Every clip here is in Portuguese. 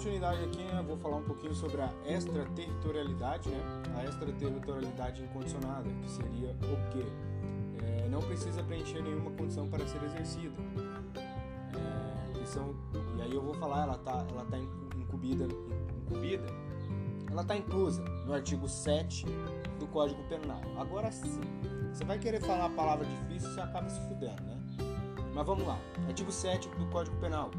continuidade aqui, né, vou falar um pouquinho sobre a extraterritorialidade, né? A extraterritorialidade incondicionada, que seria o quê? É, não precisa preencher nenhuma condição para ser exercida. É, são, e aí eu vou falar, ela está ela tá incumbida, incumbida, ela está inclusa no artigo 7 do Código Penal. Agora sim, você vai querer falar a palavra difícil, você acaba se fudendo, né? Mas vamos lá. Artigo 7 do Código Penal.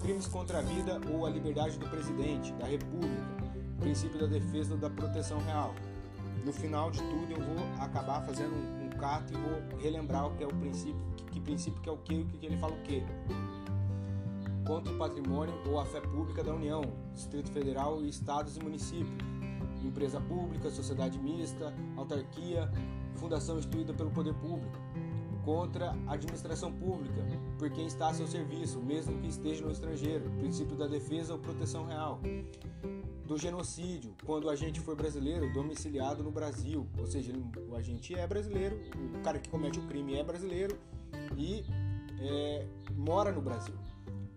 Crimes contra a vida ou a liberdade do presidente, da República. Princípio da defesa da proteção real. No final de tudo, eu vou acabar fazendo um, um cato e vou relembrar o que é o princípio, que, que princípio que é o que, o que ele fala o quê. Contra o patrimônio ou a fé pública da União, Distrito Federal e estados e municípios. Empresa pública, sociedade mista, autarquia, fundação instituída pelo poder público contra a administração pública por quem está a seu serviço, mesmo que esteja no estrangeiro, princípio da defesa ou proteção real. Do genocídio, quando o agente for brasileiro domiciliado no Brasil, ou seja, o agente é brasileiro, o cara que comete o crime é brasileiro e é, mora no Brasil.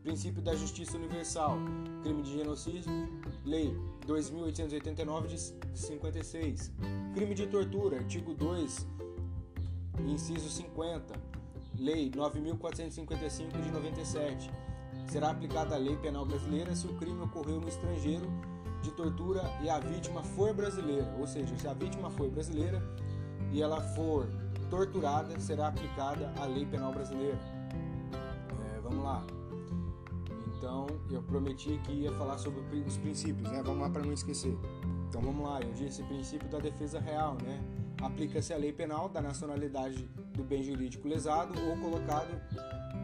Princípio da justiça universal, crime de genocídio, lei 2889 de 56. Crime de tortura, artigo 2 Inciso 50. Lei 9455 de 97. Será aplicada a lei penal brasileira se o crime ocorreu no estrangeiro de tortura e a vítima for brasileira, ou seja, se a vítima for brasileira e ela for torturada, será aplicada a lei penal brasileira. É, vamos lá. Então, eu prometi que ia falar sobre os princípios, né? Vamos lá para não esquecer. Então, vamos lá. Eu disse princípio da defesa real, né? Aplica-se a lei penal da nacionalidade do bem jurídico lesado ou colocado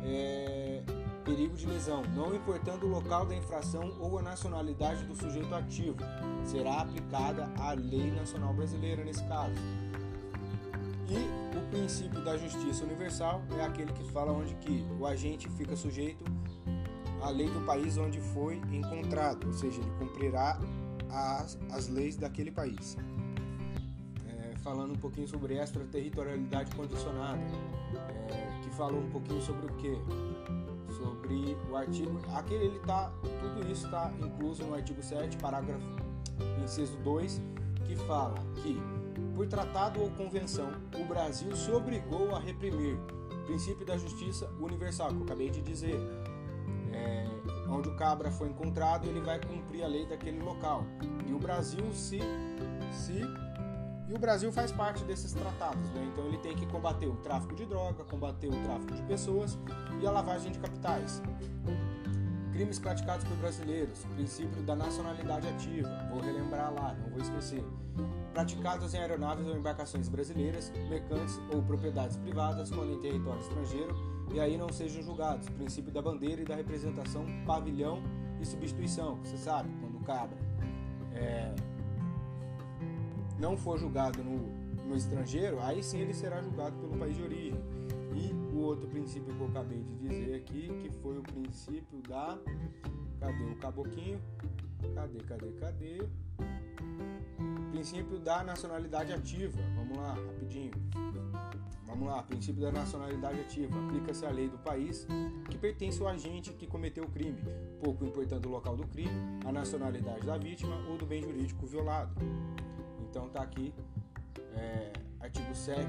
é, perigo de lesão, não importando o local da infração ou a nacionalidade do sujeito ativo. Será aplicada a lei nacional brasileira nesse caso. E o princípio da justiça universal é aquele que fala onde que o agente fica sujeito à lei do país onde foi encontrado, ou seja, ele cumprirá as, as leis daquele país falando um pouquinho sobre extraterritorialidade condicionada, é, que falou um pouquinho sobre o que? Sobre o artigo. Aquele ele tá. Tudo isso está incluso no artigo 7, parágrafo inciso 2, que fala que, por tratado ou convenção, o Brasil se obrigou a reprimir o princípio da justiça universal, que eu acabei de dizer. É, onde o cabra foi encontrado, ele vai cumprir a lei daquele local. E o Brasil se, se e o Brasil faz parte desses tratados, né? então ele tem que combater o tráfico de droga, combater o tráfico de pessoas e a lavagem de capitais. Crimes praticados por brasileiros, princípio da nacionalidade ativa, vou relembrar lá, não vou esquecer. Praticados em aeronaves ou embarcações brasileiras, mercantes ou propriedades privadas quando em território estrangeiro e aí não sejam julgados. Princípio da bandeira e da representação, pavilhão e substituição. Você sabe, quando cabra é, não for julgado no, no estrangeiro, aí sim ele será julgado pelo país de origem. E o outro princípio que eu acabei de dizer aqui, que foi o princípio da. Cadê o caboquinho? Cadê, cadê, cadê? Princípio da nacionalidade ativa. Vamos lá, rapidinho. Vamos lá, princípio da nacionalidade ativa. Aplica-se a lei do país que pertence ao agente que cometeu o crime, pouco importando o local do crime, a nacionalidade da vítima ou do bem jurídico violado. Então tá aqui, é, artigo 7,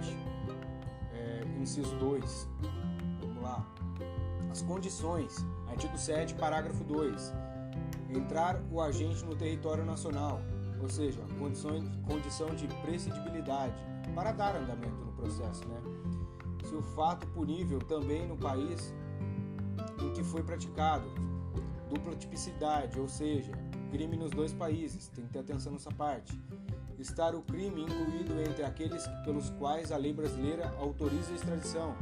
é, inciso 2. Vamos lá. As condições. Artigo 7, parágrafo 2. Entrar o agente no território nacional, ou seja, condições, condição de prescindibilidade para dar andamento no processo, né? Se o fato punível também no país em que foi praticado, dupla tipicidade, ou seja, crime nos dois países, tem que ter atenção nessa parte estar o crime incluído entre aqueles pelos quais a lei brasileira autoriza a extradição,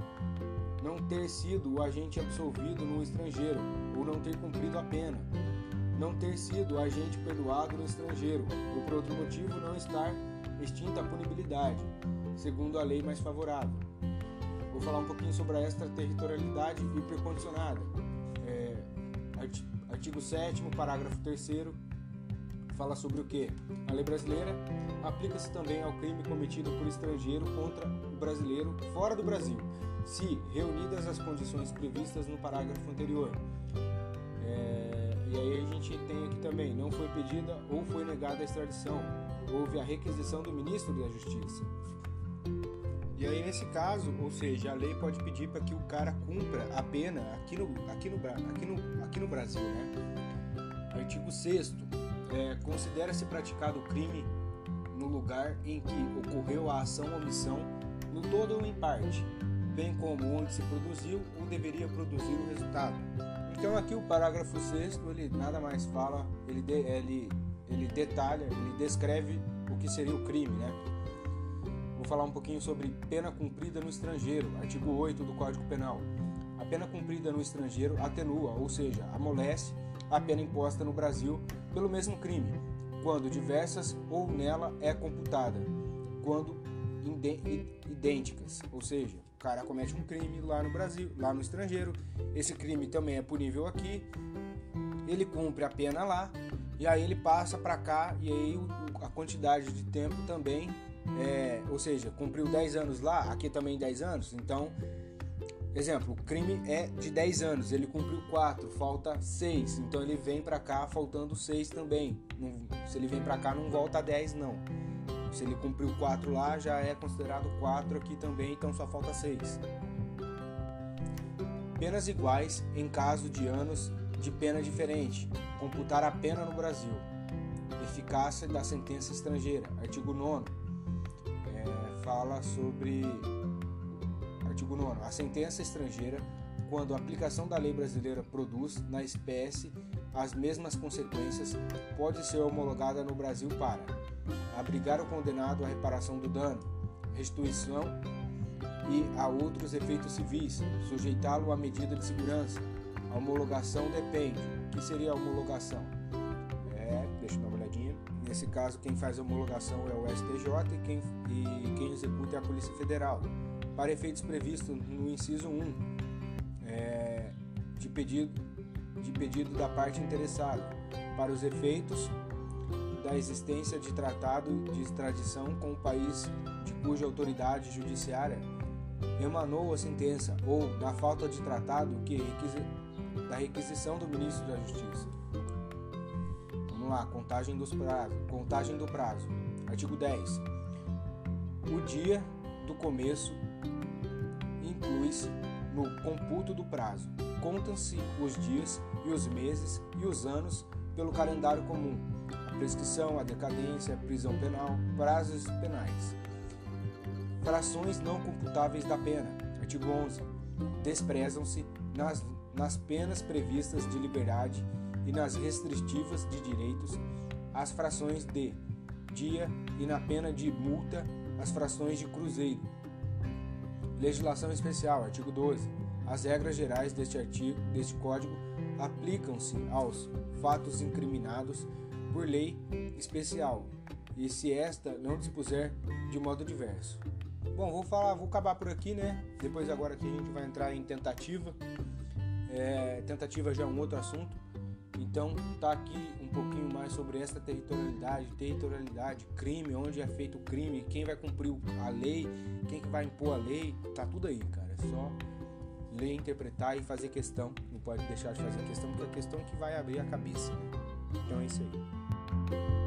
não ter sido o agente absolvido no estrangeiro ou não ter cumprido a pena, não ter sido o agente perdoado no estrangeiro ou por outro motivo não estar extinta a punibilidade, segundo a lei mais favorável. Vou falar um pouquinho sobre a extraterritorialidade hipercondicionada. É, artigo 7 parágrafo 3 fala sobre o que? A lei brasileira aplica-se também ao crime cometido por estrangeiro contra o brasileiro fora do Brasil, se reunidas as condições previstas no parágrafo anterior. É, e aí a gente tem aqui também, não foi pedida ou foi negada a extradição. Houve a requisição do ministro da Justiça. E aí nesse caso, ou seja, a lei pode pedir para que o cara cumpra a pena aqui no, aqui no, aqui no, aqui no Brasil, né? Artigo 6 é, considera-se praticado o crime no lugar em que ocorreu a ação ou omissão, no todo ou em parte, bem como onde se produziu ou deveria produzir o resultado. Então aqui o parágrafo 6 ele nada mais fala, ele, de, ele, ele detalha, ele descreve o que seria o crime, né? Vou falar um pouquinho sobre pena cumprida no estrangeiro, artigo 8 do Código Penal. A pena cumprida no estrangeiro atenua, ou seja, amolece a pena imposta no Brasil pelo mesmo crime, quando diversas ou nela é computada, quando idênticas, ou seja, o cara comete um crime lá no Brasil, lá no estrangeiro, esse crime também é punível aqui, ele cumpre a pena lá e aí ele passa para cá e aí a quantidade de tempo também é, ou seja, cumpriu 10 anos lá, aqui também 10 anos, então, exemplo, o crime é de 10 anos, ele cumpriu 4, falta 6, então ele vem para cá faltando 6 também. Se ele vem para cá, não volta a 10, não. Se ele cumpriu 4 lá, já é considerado 4 aqui também, então só falta 6. Penas iguais em caso de anos de pena diferente. Computar a pena no Brasil. Eficácia da sentença estrangeira. Artigo 9 fala sobre 9 a sentença estrangeira quando a aplicação da lei brasileira produz na espécie as mesmas consequências pode ser homologada no Brasil para abrigar o condenado à reparação do dano, restituição e a outros efeitos civis, sujeitá-lo à medida de segurança. A homologação depende. O que seria a homologação? É, deixa eu dar uma olhadinha. Nesse caso, quem faz a homologação é o STJ e quem, e quem executa é a Polícia Federal. Para efeitos previstos no inciso 1 é, de, pedido, de pedido da parte interessada, para os efeitos da existência de tratado de extradição com o país de cuja autoridade judiciária emanou a sentença ou da falta de tratado que requisi, da requisição do ministro da Justiça lá, contagem dos prazos, contagem do prazo. Artigo 10. O dia do começo inclui-se no computo do prazo. Contam-se os dias e os meses e os anos pelo calendário comum. A prescrição, a decadência, a prisão penal, prazos penais. Frações não computáveis da pena. Artigo 11. Desprezam-se nas, nas penas previstas de liberdade e nas restritivas de direitos as frações de dia e na pena de multa as frações de cruzeiro. Legislação especial, artigo 12. As regras gerais deste artigo, deste código aplicam-se aos fatos incriminados por lei especial, e se esta não dispuser de modo diverso. Bom, vou falar, vou acabar por aqui, né? Depois agora que a gente vai entrar em tentativa. É, tentativa já é um outro assunto. Então, tá aqui pouquinho mais sobre essa territorialidade, territorialidade, crime, onde é feito o crime, quem vai cumprir a lei, quem que vai impor a lei, tá tudo aí, cara. É só ler, interpretar e fazer questão. Não pode deixar de fazer questão, porque é a questão que vai abrir a cabeça. Né? Então é isso aí.